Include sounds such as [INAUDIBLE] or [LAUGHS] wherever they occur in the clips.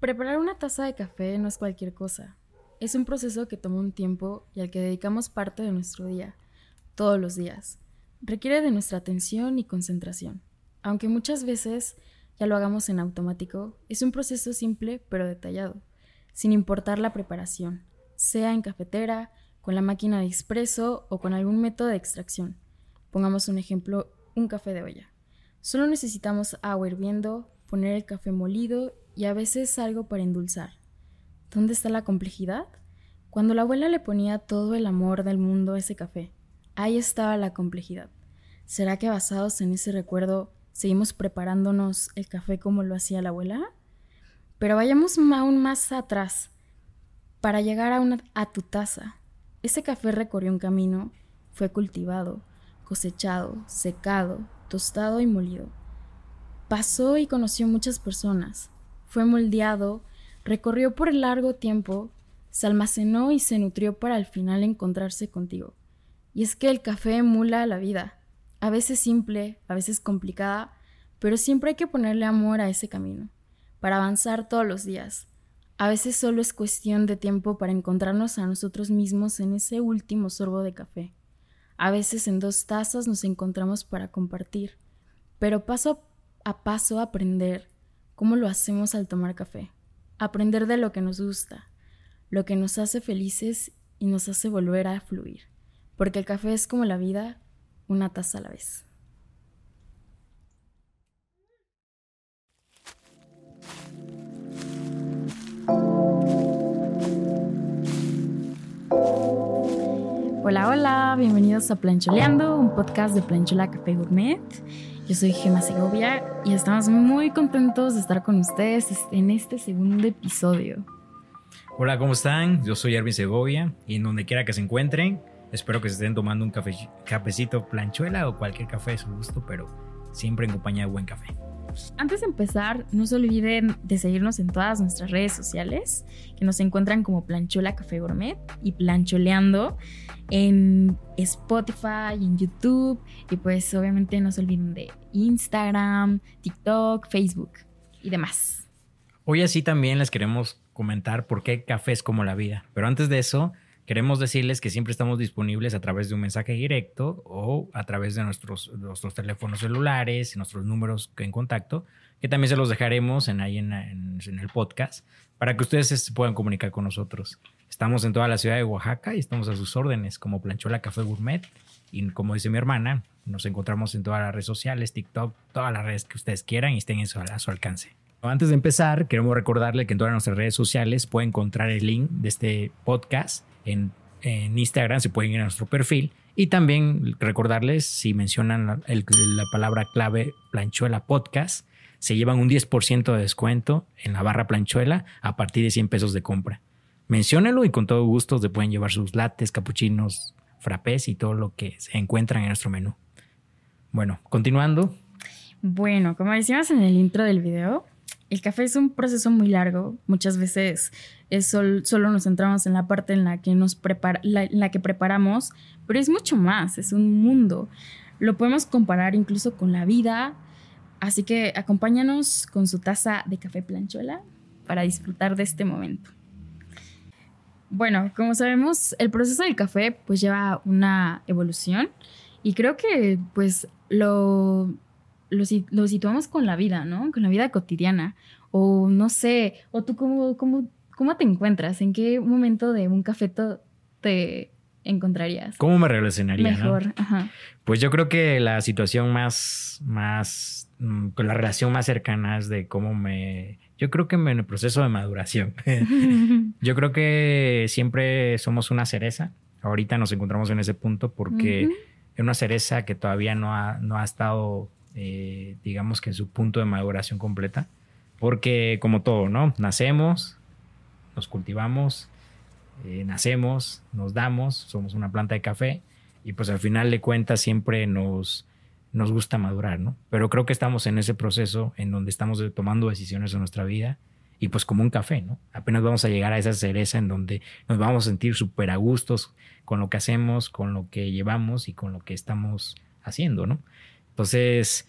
Preparar una taza de café no es cualquier cosa. Es un proceso que toma un tiempo y al que dedicamos parte de nuestro día, todos los días. Requiere de nuestra atención y concentración. Aunque muchas veces ya lo hagamos en automático, es un proceso simple pero detallado, sin importar la preparación, sea en cafetera, con la máquina de expreso o con algún método de extracción. Pongamos un ejemplo, un café de olla. Solo necesitamos agua hirviendo, poner el café molido y a veces algo para endulzar. ¿Dónde está la complejidad? Cuando la abuela le ponía todo el amor del mundo a ese café, ahí estaba la complejidad. ¿Será que basados en ese recuerdo seguimos preparándonos el café como lo hacía la abuela? Pero vayamos aún más atrás para llegar a, una, a tu taza. Ese café recorrió un camino, fue cultivado, cosechado, secado, tostado y molido. Pasó y conoció muchas personas, fue moldeado, recorrió por largo tiempo, se almacenó y se nutrió para al final encontrarse contigo. Y es que el café emula la vida, a veces simple, a veces complicada, pero siempre hay que ponerle amor a ese camino, para avanzar todos los días. A veces solo es cuestión de tiempo para encontrarnos a nosotros mismos en ese último sorbo de café. A veces en dos tazas nos encontramos para compartir, pero paso a paso aprender cómo lo hacemos al tomar café. Aprender de lo que nos gusta, lo que nos hace felices y nos hace volver a fluir. Porque el café es como la vida, una taza a la vez. Hola, hola, bienvenidos a Plancholeando, un podcast de Planchola Café Gourmet. Yo soy Gemma Segovia y estamos muy contentos de estar con ustedes en este segundo episodio. Hola, ¿cómo están? Yo soy Erwin Segovia y en donde quiera que se encuentren, espero que se estén tomando un cafecito planchuela o cualquier café de su gusto, pero siempre en compañía de buen café. Antes de empezar, no se olviden de seguirnos en todas nuestras redes sociales, que nos encuentran como Planchola Café Gourmet y Plancholeando en Spotify, en YouTube y pues obviamente no se olviden de Instagram, TikTok, Facebook y demás. Hoy así también les queremos comentar por qué café es como la vida, pero antes de eso Queremos decirles que siempre estamos disponibles a través de un mensaje directo o a través de nuestros, nuestros teléfonos celulares, nuestros números en contacto, que también se los dejaremos en ahí en, el podcast para que ustedes se puedan comunicar con nosotros. Estamos en toda la ciudad de Oaxaca y estamos a sus órdenes como Planchola Café Gourmet. Y como dice mi hermana, nos encontramos en todas las redes sociales, TikTok, todas las redes que ustedes quieran y estén a su alcance. Antes de empezar, queremos recordarle que en todas nuestras redes sociales puede encontrar el link de este podcast en, Instagram, se pueden ir a nuestro perfil. Y también recordarles, si mencionan la, palabra clave planchuela podcast, se llevan un 10% de descuento en la barra planchuela a partir de 100 pesos de compra. Menciónenlo y con todo gusto se pueden llevar sus lates, capuchinos, frappés y todo lo que se encuentran en nuestro menú. Bueno, continuando. Bueno, como decíamos en el intro del video, el café es un proceso muy largo. Muchas veces es solo nos centramos en la parte en la que nos prepara, en la que preparamos, pero es mucho más, es un mundo. Lo podemos comparar incluso con la vida. Así que acompáñanos con su taza de café planchuela para disfrutar de este momento. Bueno, como sabemos, el proceso del café pues lleva una evolución y creo que pues lo lo, situamos con la vida, ¿no? Con la vida cotidiana. O no sé, o tú cómo, cómo, cómo te encuentras, en qué momento de un café te encontrarías. ¿Cómo me relacionaría? Mejor, ajá. Pues yo creo que la situación más, más, mm, con la relación más cercana es de cómo me, yo creo que en el proceso de maduración. [LAUGHS] yo creo que siempre somos una cereza. Ahorita nos encontramos en ese punto porque es una cereza que todavía no ha, no ha estado eh, digamos que en su punto de maduración completa. Porque como todo, ¿no? Nacemos, nos cultivamos, eh, nacemos, nos damos, somos una planta de café y pues al final de cuentas siempre nos, nos gusta madurar, ¿no? Pero creo que estamos en ese proceso en donde estamos tomando decisiones en nuestra vida y pues como un café, ¿no? Apenas vamos a llegar a esa cereza en donde nos vamos a sentir súper a gustos con lo que hacemos, con lo que llevamos y con lo que estamos haciendo, ¿no? Entonces,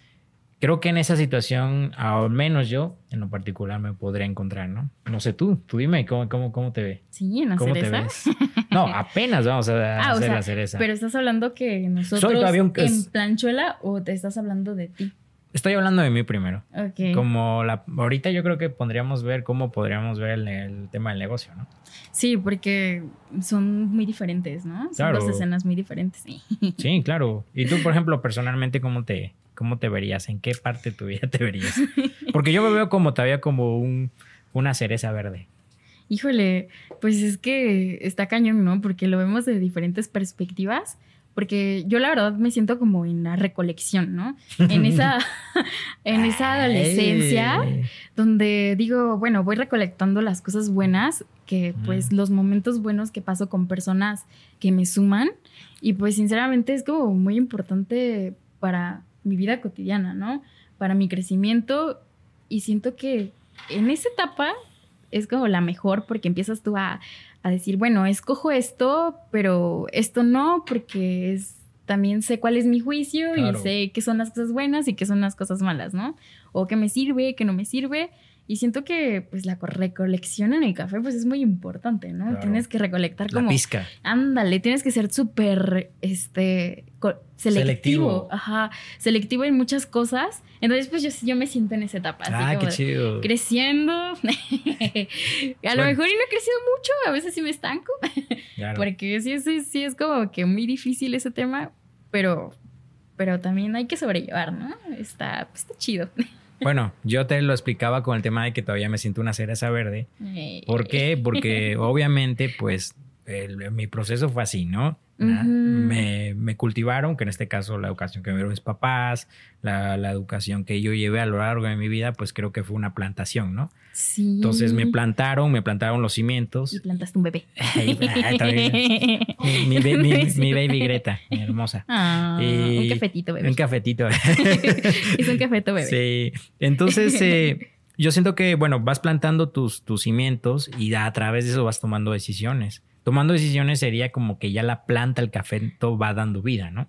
creo que en esa situación, al menos yo, en lo particular, me podría encontrar, ¿no? No sé tú, tú dime, ¿cómo, cómo, cómo te ve? Sí, en la ¿Cómo cereza. te ves? No, apenas vamos a [LAUGHS] Ah, o hacer sea, la cereza. Pero estás hablando que nosotros un- en planchuela o te estás hablando de ti. Estoy hablando de mí primero. Ok. Como la, ahorita yo creo que podríamos ver cómo podríamos ver el, el tema del negocio, ¿no? Sí, porque son muy diferentes, ¿no? Son Claro. dos escenas muy diferentes. Sí. [LAUGHS] Sí, claro. Y tú, por ejemplo, personalmente, ¿cómo te, cómo te verías? ¿En qué parte de tu vida te verías? [LAUGHS] Porque yo me veo como todavía como un, una cereza verde. Híjole, pues es que está cañón, ¿no? Porque lo vemos de diferentes perspectivas. Porque yo la verdad me siento como en la recolección, ¿no? En esa, [LAUGHS] [LAUGHS] en esa adolescencia Ay. donde digo, bueno, voy recolectando las cosas buenas, que pues Mm. los momentos buenos que paso con personas que me suman. Y pues sinceramente es como muy importante para mi vida cotidiana, ¿no? Para mi crecimiento. Y siento que en esa etapa es como la mejor porque empiezas tú a, a decir, bueno, escojo esto, pero esto no, porque es, también sé cuál es mi juicio Claro. y sé qué son las cosas buenas y qué son las cosas malas, ¿no? O qué me sirve, qué no me sirve. Y siento que pues la co- recolección en el café pues es muy importante, ¿no? Claro. Tienes que recolectar La como... pizca. Ándale, tienes que ser súper, este, selectivo. Selectivo. Ajá, selectivo en muchas cosas. Entonces, pues yo, yo me siento en esa etapa. Ah, qué chido. Creciendo. [LAUGHS] a lo mejor y no he crecido mucho, a veces sí me estanco. Claro. [LAUGHS] Porque sí, sí, sí es como que muy difícil ese tema, pero, pero también hay que sobrellevar, ¿no? Está, pues, está chido. [LAUGHS] Bueno, yo te lo explicaba con el tema de que todavía me siento una cereza verde. ¿Por qué? Porque obviamente, pues, el- mi proceso fue así, ¿no? Me, me cultivaron, que en este caso la educación que me dieron mis papás, la, la educación que yo llevé a lo largo de mi vida, pues creo que fue una plantación, ¿no? Sí. Entonces me plantaron, me plantaron los Y cimientos. plantaste un bebé. [LAUGHS] Ay, también. [LAUGHS] Mi, mi ba- mi- Sí. mi baby Greta, mi hermosa. Ah, Y- un cafetito, bebé. Un cafetito. [LAUGHS] es un cafeto, bebé. Sí. Entonces, eh, yo siento que, bueno, vas plantando tus, tus cimientos y a través de eso vas tomando decisiones. Tomando decisiones sería como que ya la planta, el café, todo va dando vida, ¿no?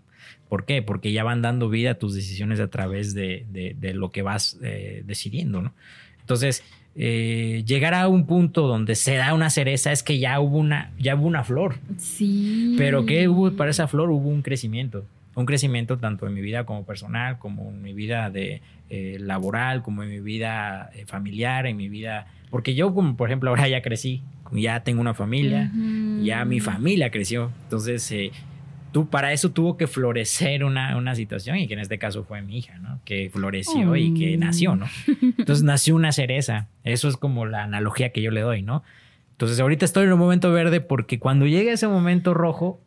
¿Por qué? Porque ya van dando vida a tus decisiones a través de, de- de lo que vas eh, decidiendo, ¿no? Entonces, eh, llegar a un punto donde se da una cereza es que ya hubo una, ya hubo una flor. Sí. Pero ¿qué hubo para esa flor? Hubo un crecimiento. Un crecimiento tanto en mi vida como personal, como en mi vida de, eh, laboral, como en mi vida eh, familiar, en mi vida... Porque yo, como por ejemplo, ahora ya crecí, ya tengo una familia, ya mi familia creció. Entonces, eh, tú, para eso tuvo que florecer una, una situación y que en este caso fue mi hija, ¿no? Que floreció y que nació, ¿no? [LAUGHS] Entonces nació una cereza. Eso es como la analogía que yo le doy, ¿no? Entonces ahorita estoy en un momento verde porque cuando llegue ese momento rojo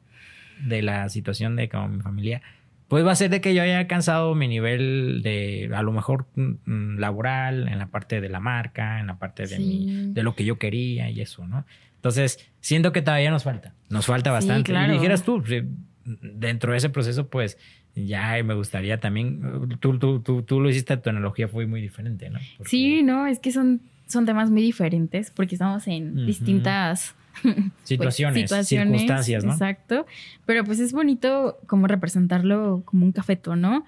de la situación de como mi familia, pues va a ser de que yo haya alcanzado mi nivel de, a lo mejor, mm, laboral, en la parte de la marca, en la parte de, mi- Sí. de lo que yo quería y eso, ¿no? Entonces, siento que todavía nos falta, nos falta Sí, bastante. claro. Y dijeras tú, sí, dentro de ese proceso, pues ya me gustaría también, tú, tú, tú, tú lo hiciste, tu analogía fue muy diferente, ¿no? Porque- Sí, no, es que son, son temas muy diferentes porque estamos en Ujú. distintas [LAUGHS] pues, Situaciones, circunstancias, ¿no? Exacto. Pero pues es bonito como representarlo como un cafeto, ¿no?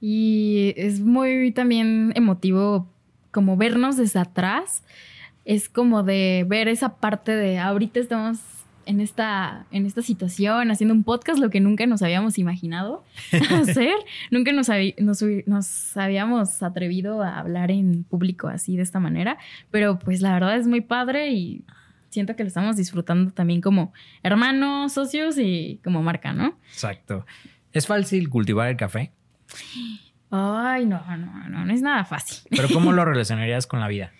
Y es muy también emotivo como vernos desde atrás. Es como de ver esa parte de ahorita estamos en esta, en esta situación, haciendo un podcast, lo que nunca nos habíamos imaginado [LAUGHS] hacer. nunca nos, nos, nos habíamos atrevido a hablar en público así de esta manera. Pero pues la verdad es muy padre y siento que lo estamos disfrutando también como hermanos, socios y como marca, ¿no? Exacto. ¿Es fácil cultivar el café? Ay, no, no, no, no es nada fácil. Pero ¿cómo lo relacionarías con la vida?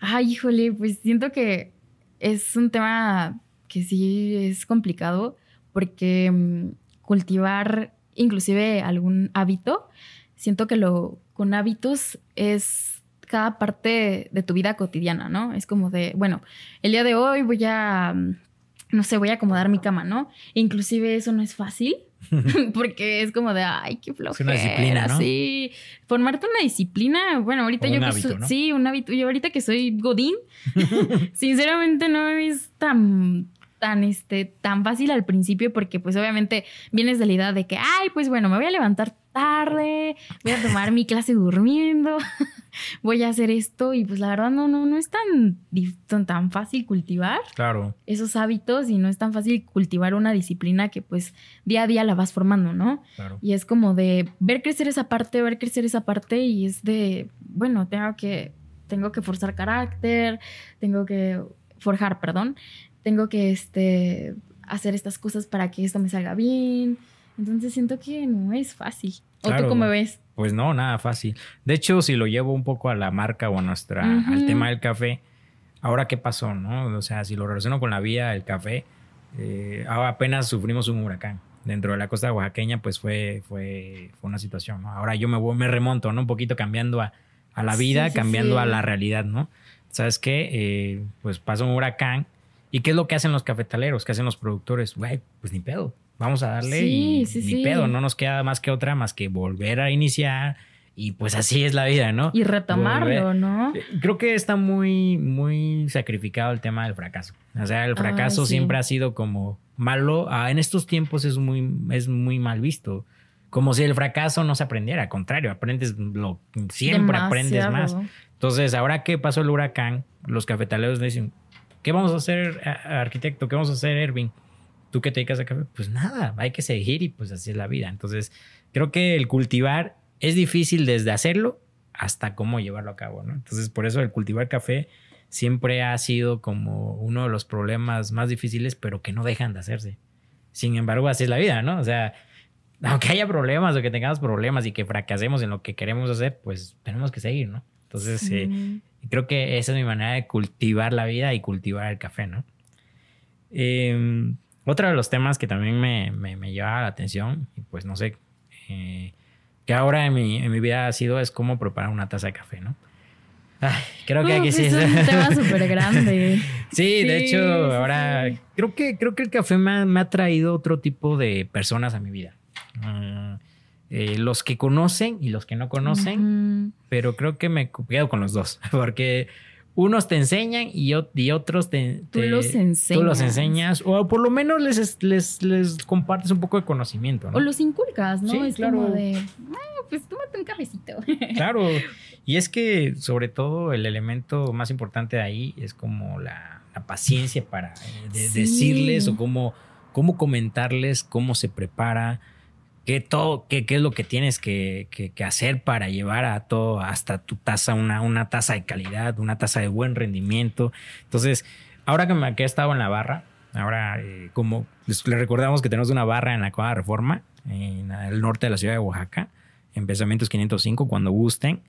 Ay, híjole, pues siento que es un tema que sí es complicado porque mm, cultivar inclusive algún hábito, siento que lo con hábitos es cada parte de tu vida cotidiana, ¿no? Es como de, bueno, el día de hoy voy a, mm, no sé, voy a acomodar mi cama, ¿no? Inclusive eso no es fácil. [LAUGHS] Porque es como de, ay, qué flojera. disciplina, ¿no? Sí. Formarte una disciplina, bueno, ahorita O yo un que hábito, soy- ¿no? sí, un hábito. Yo ahorita que soy Godín, [LAUGHS] sinceramente no es tan tan este tan fácil al principio porque pues obviamente vienes de la idea de que ay pues bueno me voy a levantar tarde, voy a tomar mi clase durmiendo, [LAUGHS] voy a hacer esto y pues la verdad no, no, no es tan, tan fácil cultivar claro. esos hábitos y no es tan fácil cultivar una disciplina que pues día a día la vas formando, ¿no? Claro. Y es como de ver crecer esa parte, ver crecer esa parte y es de, bueno, tengo que, tengo que forzar carácter, tengo que forjar, perdón, tengo que este, hacer estas cosas para que esto me salga bien. Entonces siento que no es fácil. ¿O tú cómo ves? Pues no, nada fácil. De hecho, si lo llevo un poco a la marca o a nuestra, al tema del café, ahora qué pasó, ¿no? O sea, si lo relaciono con la vida del café, eh, apenas sufrimos un huracán. Dentro de la costa oaxaqueña, pues fue, fue, fue una situación, ¿no? Ahora yo me, me remonto, ¿no? Un poquito cambiando a, a la vida, cambiando a la realidad, ¿no? ¿Sabes qué? Eh, pues pasa un huracán. ¿Y qué es lo que hacen los cafetaleros? ¿Qué hacen los productores? Güey, pues ni pedo vamos a darle y ni pedo, no nos queda más que otra más que volver a iniciar y pues así es la vida, ¿no? Y retomarlo, ¿no? Eh, creo que está muy, muy sacrificado el tema del fracaso. O sea, el fracaso siempre ha sido como malo. Ah, en estos tiempos es muy, es muy mal visto. Como si el fracaso no se aprendiera. Al contrario, aprendes lo, siempre aprendes más. Entonces, ahora que pasó el huracán, los cafetaleros dicen, ¿qué vamos a hacer, arquitecto? ¿Qué vamos a hacer, Ervin? ¿Tú qué te dedicas a café? Pues nada, hay que seguir y pues así es la vida. Entonces, creo que el cultivar es difícil desde hacerlo hasta cómo llevarlo a cabo, ¿no? Entonces, por eso el cultivar café siempre ha sido como uno de los problemas más difíciles, pero que no dejan de hacerse. Sin embargo, así es la vida, ¿no? O sea, aunque haya problemas o que tengamos problemas y que fracasemos en lo que queremos hacer, pues tenemos que seguir, ¿no? Entonces, eh, creo que esa es mi manera de cultivar la vida y cultivar el café, ¿no? Eh, otro de los temas que también me, me, lleva la atención, y pues no sé, eh, que ahora en mi, en mi, vida ha sido es cómo preparar una taza de café, ¿no? creo que aquí sí es un [LAUGHS] tema súper grande. sí, de hecho, ahora creo que creo que el café me ha, me ha traído otro tipo de personas a mi vida. Ah, eh, los que conocen y los que no conocen, pero creo que me quedo con los dos, [LAUGHS] porque unos te enseñan y, otros te, tú, los enseñas. tú los enseñas. O por lo menos les, les, les compartes un poco de conocimiento. ¿no? O los inculcas, ¿no? es como de, ah, pues tómate un cafecito. [LAUGHS] Claro. Y es que sobre todo el elemento más importante de ahí es como la, paciencia para eh, decirles o cómo, cómo comentarles cómo se prepara qué, todo, qué, qué es lo que tienes que, que, hacer para llevar a todo hasta tu taza, una, una taza de calidad, una taza de buen rendimiento. Entonces, ahora que, me, que he estado en la barra, ahora eh, como les, recordamos que tenemos una barra en la Cuadra Reforma, en el norte de la ciudad de Oaxaca, en Pensamientos 505, cuando gusten.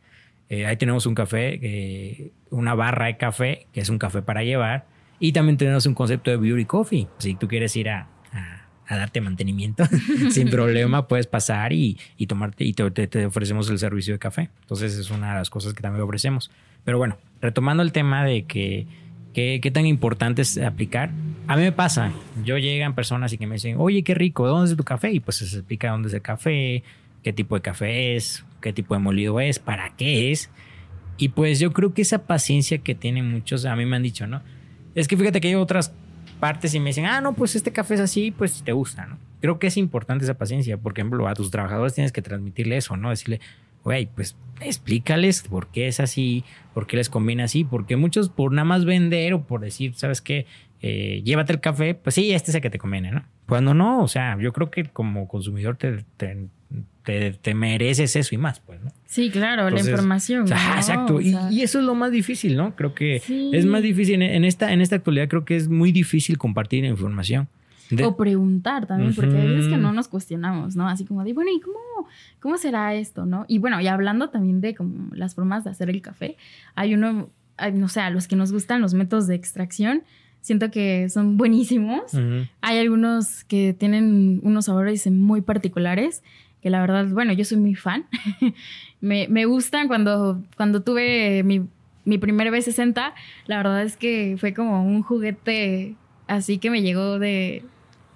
Eh, ahí tenemos un café, eh, una barra de café, que es un café para llevar. Y también tenemos un concepto de beauty coffee. Si tú quieres ir a a darte mantenimiento [LAUGHS] sin problema, puedes pasar y, y tomarte y te, ofrecemos el servicio de café. Entonces es una de las cosas que también ofrecemos. Pero bueno, retomando el tema de que qué tan importante es aplicar, a mí me pasa, yo llegan personas y que me dicen, oye, qué rico, ¿dónde es tu café? Y pues se explica dónde es el café, qué tipo de café es, qué tipo de molido es, para qué es. Y pues yo creo que esa paciencia que tienen muchos, a mí me han dicho, ¿no? Es que fíjate que hay otras partes y me dicen, ah, no, pues este café es así, pues te gusta, ¿no? Creo que es importante esa paciencia. Por ejemplo, a tus trabajadores tienes que transmitirle eso, ¿no? Decirle, güey, pues explícales por qué es así, por qué les conviene así, porque muchos por nada más vender o por decir, ¿sabes qué? Eh, llévate el café, pues sí, este es el que te conviene, ¿no? Cuando no, o sea, yo creo que como consumidor te, te, mereces eso y más, pues, ¿no? Sí, claro, la información. exacto. y, eso es lo más difícil, ¿no? Creo que es más difícil en, esta, en esta actualidad, creo que es muy difícil compartir información. O preguntar también, porque hay veces que no nos cuestionamos, ¿no? Así como de, bueno, ¿y cómo, cómo será esto, no? Y bueno, y hablando también de como las formas de hacer el café, hay uno, no sé, a los que nos gustan los métodos de extracción, siento que son buenísimos. Hay algunos que tienen unos sabores muy particulares que la verdad, bueno, yo soy muy fan. [LAUGHS] me, me, gustan cuando, cuando tuve mi, mi primer B60, la verdad es que fue como un juguete así que me llegó de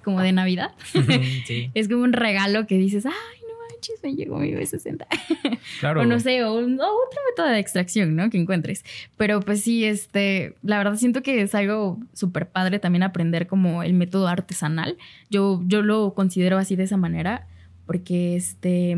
como de Navidad. [LAUGHS] es como un regalo que dices, ay, no manches, me llegó mi B60. [LAUGHS] Claro. o no sé, o, otro método de extracción, ¿no? Que encuentres. Pero pues sí, este, la verdad siento que es algo súper padre también aprender como el método artesanal. Yo, yo lo considero así de esa manera porque este,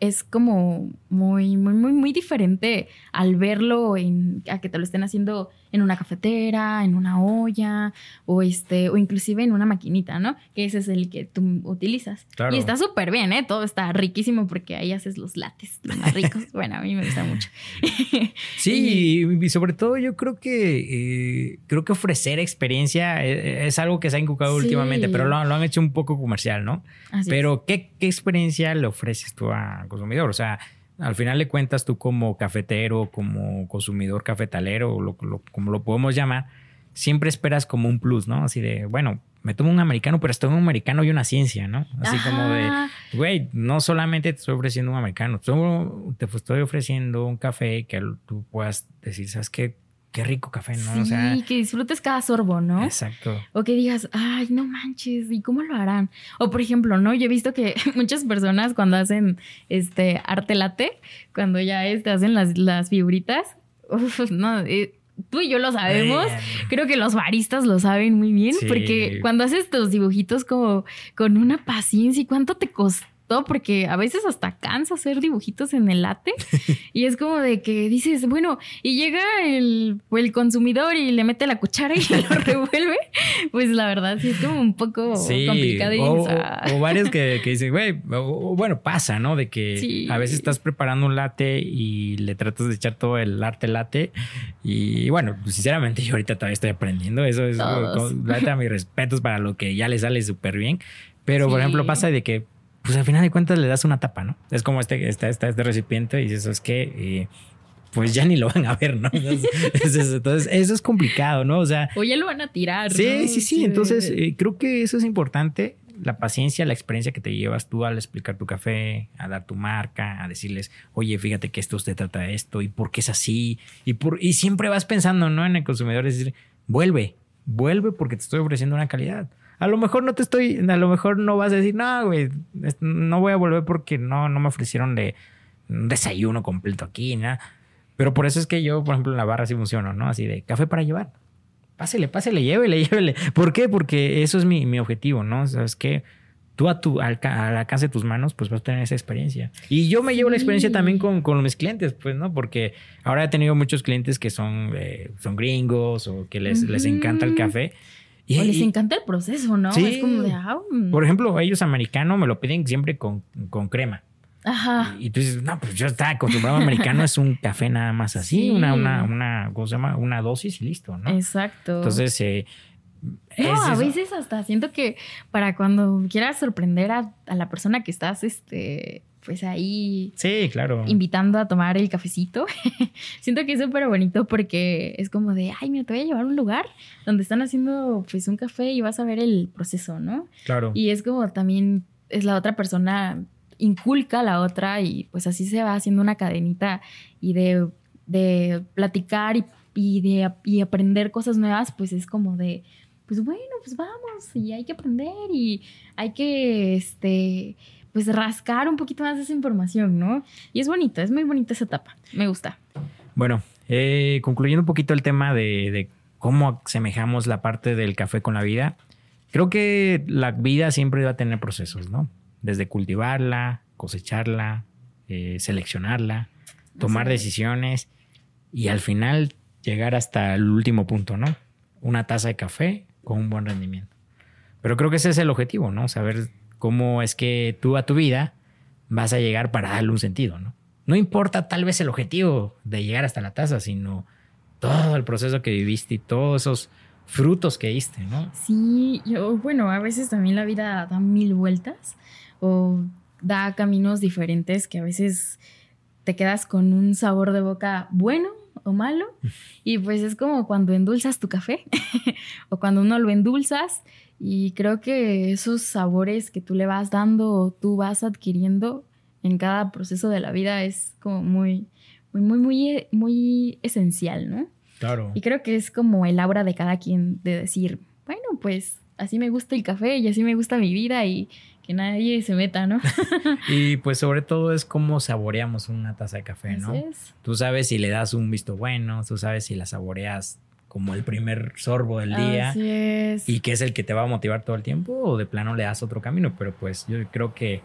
es como muy, muy, muy, muy diferente al verlo en, a que te lo estén haciendo en una cafetera, en una olla o este, o inclusive en una maquinita, ¿no? Que ese es el que tú utilizas. Y está súper bien, ¿eh? Todo está riquísimo porque ahí haces los lates, los más ricos. [LAUGHS] bueno, a mí me gusta mucho. sí, [LAUGHS] y, sobre todo yo creo que eh, creo que ofrecer experiencia eh, es, algo que se ha inculcado últimamente, pero lo, han hecho un poco comercial, ¿no? pero ¿qué, ¿qué experiencia le ofreces tú a consumidor. O sea, al final de cuentas tú como cafetero, como consumidor cafetalero, o como lo podemos llamar, siempre esperas como un plus, ¿no? Así de, bueno, me tomo un americano, pero estoy un americano y una ciencia, ¿no? Así como de, güey, no solamente te estoy ofreciendo un americano, te estoy ofreciendo un café que tú puedas decir, ¿sabes qué? Qué rico café, ¿no? Sí, o sea, que disfrutes cada sorbo, ¿no? Exacto. O que digas, ay, no manches, ¿y cómo lo harán? O por ejemplo, ¿no? Yo he visto que [LAUGHS] muchas personas cuando hacen este arte late, cuando ya este, hacen las, las figuritas, uf, no, eh, tú y yo lo sabemos. Creo que los baristas lo saben muy bien, porque cuando haces tus dibujitos como con una paciencia y cuánto te costó porque a veces hasta cansa hacer dibujitos en el late [LAUGHS] y es como de que dices, bueno, y llega el, el consumidor y le mete la cuchara y [LAUGHS] lo revuelve, pues la verdad sí es como un poco complicado. O, o, varios que, [LAUGHS] que dicen, güey, bueno, pasa, ¿no? De que a veces estás preparando un latte y le tratas de echar todo el arte latte y bueno, pues, sinceramente yo ahorita todavía estoy aprendiendo, eso es, con, mis respetos para lo que ya le sale súper bien. Pero, por ejemplo, pasa de que pues al final de cuentas le das una tapa, ¿no? Es como este, este, este, este recipiente y dices, es que pues ya ni lo van a ver, ¿no? [LAUGHS] Entonces, eso es complicado, ¿no? O sea... O ya lo van a tirar. Sí, sí, sí. Entonces, eh, creo que eso es importante. La paciencia, la experiencia que te llevas tú al explicar tu café, a dar tu marca, a decirles, oye, fíjate que esto usted trata de esto y por qué es así. Y, por, y siempre vas pensando, ¿no? En el consumidor, es decir, vuelve, vuelve porque te estoy ofreciendo una calidad. A lo mejor no te estoy, a lo mejor no vas a decir, no, güey, no voy a volver porque no, no me ofrecieron de un desayuno completo aquí, nada. Pero por eso es que yo, por ejemplo, en la barra sí funciono, ¿no? Así de café para llevar. Pásele, pásele, llévele, [LAUGHS] llévele. ¿Por qué? Porque eso es mi, mi objetivo, ¿no? Sabes que tú a tu, al, alcance de tus manos, pues vas a tener esa experiencia. Y yo me llevo la experiencia también con, con, mis clientes, pues, ¿no? Porque ahora he tenido muchos clientes que son, eh, son gringos o que les, les encanta el café. Y, o les encanta el proceso, ¿no? Sí. Es como de, ah, mm". Por ejemplo, ellos americanos me lo piden siempre con, con crema. Ajá. Y, tú dices, no, pues yo estaba acostumbrado a americano, es un café nada más así, una, una, una, ¿cómo se llama? Una dosis y listo, ¿no? Exacto. Entonces, eh, no, a veces hasta siento que para cuando quieras sorprender a, a, la persona que estás, este, pues ahí. Sí, claro. Invitando a tomar el cafecito. [LAUGHS] Siento que es súper bonito porque es como de, ay, mira, te voy a llevar a un lugar donde están haciendo pues un café y vas a ver el proceso, ¿no? Claro. Y es como también es la otra persona inculca a la otra y pues así se va haciendo una cadenita y de, de platicar y, y de y aprender cosas nuevas, pues es como de, pues bueno, pues vamos y hay que aprender y hay que, este, pues rascar un poquito más de esa información, ¿no? Y es bonita, es muy bonita esa etapa, me gusta. Bueno, eh, concluyendo un poquito el tema de, cómo asemejamos la parte del café con la vida, creo que la vida siempre va a tener procesos, ¿no? Desde cultivarla, cosecharla, eh, seleccionarla, tomar decisiones y al final llegar hasta el último punto, ¿no? Una taza de café con un buen rendimiento. Pero creo que ese es el objetivo, ¿no? Saber cómo es que tú a tu vida vas a llegar para darle un sentido, ¿no? No importa tal vez el objetivo de llegar hasta la taza, sino todo el proceso que viviste y todos esos frutos que diste, ¿no? Sí, yo, bueno, a veces también la vida da mil vueltas o da caminos diferentes que a veces te quedas con un sabor de boca bueno o malo y pues es como cuando endulzas tu café [LAUGHS] o cuando uno lo endulzas y creo que esos sabores que tú le vas dando o tú vas adquiriendo en cada proceso de la vida es como muy, muy, muy, muy, muy esencial, ¿no? Claro. Y creo que es como el aura de cada quien de decir, bueno, pues así me gusta el café y así me gusta mi vida y que nadie se meta, ¿no? [LAUGHS] y pues sobre todo es cómo saboreamos una taza de café, ¿no? Tú sabes si le das un visto bueno, tú sabes si la saboreas como el primer sorbo del día y que es el que te va a motivar todo el tiempo o de plano le das otro camino, pero pues yo creo que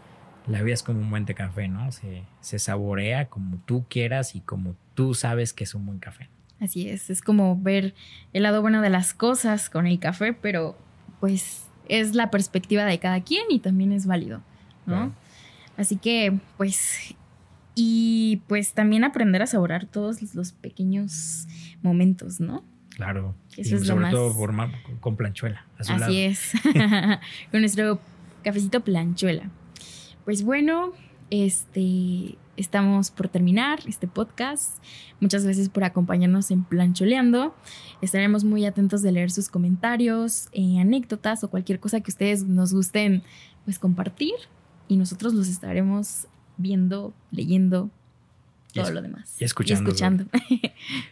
la vida es como un buen té café, ¿no? Se, se saborea como tú quieras y como tú sabes que es un buen café. Así es, es como ver el lado bueno de las cosas con el café, pero pues es la perspectiva de cada quien y también es válido, ¿no? Así que pues y pues también aprender a saborar todos los pequeños momentos, ¿no? Claro. Eso y es lo sobre más- todo con planchuela. a su lado. Así es, [LAUGHS] con nuestro cafecito planchuela. Pues bueno, este, estamos por terminar este podcast. Muchas gracias por acompañarnos en Plancholeando. Estaremos muy atentos de leer sus comentarios, eh, anécdotas o cualquier cosa que ustedes nos gusten pues compartir y nosotros los estaremos viendo, leyendo, todo es- lo demás. y escuchando. [LAUGHS] Y escuchando.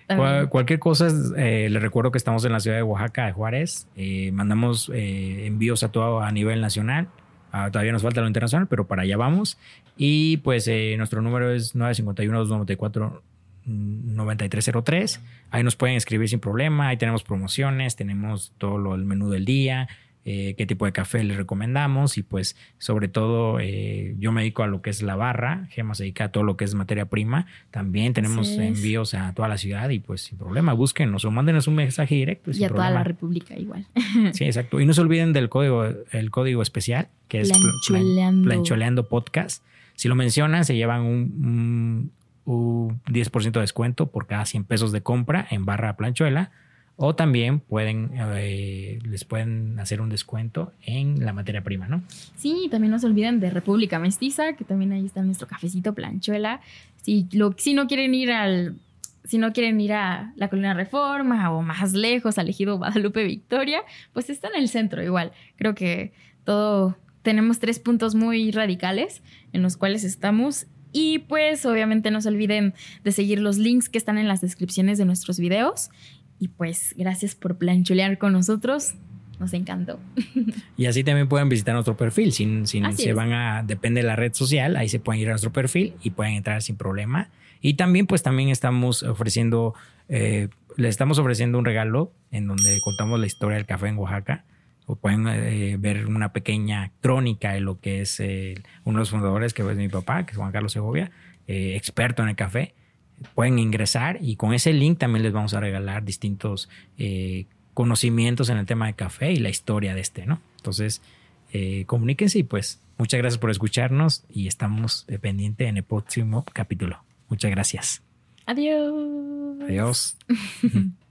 Cual- cualquier cosa, eh, les recuerdo que estamos en la ciudad de Oaxaca, de Juárez. Eh, mandamos eh, envíos a todo a nivel nacional. Ah, todavía nos falta lo internacional, pero para allá vamos. Y pues eh, nuestro número es 951-294-9303. Ahí nos pueden escribir sin problema. Ahí tenemos promociones, tenemos todo lo, el menú del día, eh, qué tipo de café les recomendamos. Y pues sobre todo yo me dedico a lo que es la barra. Gema se dedica a todo lo que es materia prima. También tenemos envíos a toda la ciudad y pues sin problema, búsquenos o mándenos un mensaje directo. y sin a toda la República igual. Sí, exacto. Y no se olviden del código, el código especial, que es Plan- Plancholeando. Plancholeando Podcast. Si lo mencionan, se llevan un, un- un 10% de descuento por cada 100 pesos de compra en barra planchuela. O también pueden, eh, les pueden hacer un descuento en la materia prima, ¿no? Sí, también no se olviden de República Mestiza, que también ahí está nuestro cafecito planchuela. Si, lo, si no quieren ir al. Si no quieren ir a la Colina Reforma o más lejos, al Ejido Guadalupe Victoria, pues está en el centro igual. Creo que todo. Tenemos tres puntos muy radicales en los cuales estamos. Y pues obviamente no se olviden de seguir los links que están en las descripciones de nuestros videos. Y pues gracias por planchulear con nosotros. Nos encantó. Y así también pueden visitar nuestro perfil. Si, si Así se es. van a, depende de la red social, ahí se pueden ir a nuestro perfil y pueden entrar sin problema. Y también, pues también estamos ofreciendo, eh, le estamos ofreciendo un regalo en donde contamos la historia del café en Oaxaca. O pueden eh, ver una pequeña crónica de lo que es eh, uno de los fundadores, que es mi papá, que es Juan Carlos Segovia, eh, experto en el café. Pueden ingresar y con ese link también les vamos a regalar distintos eh, conocimientos en el tema de café y la historia de este, ¿no? Entonces, eh, comuníquense y pues muchas gracias por escucharnos y estamos pendientes en el próximo capítulo. Muchas gracias. Adiós. Adiós. [LAUGHS]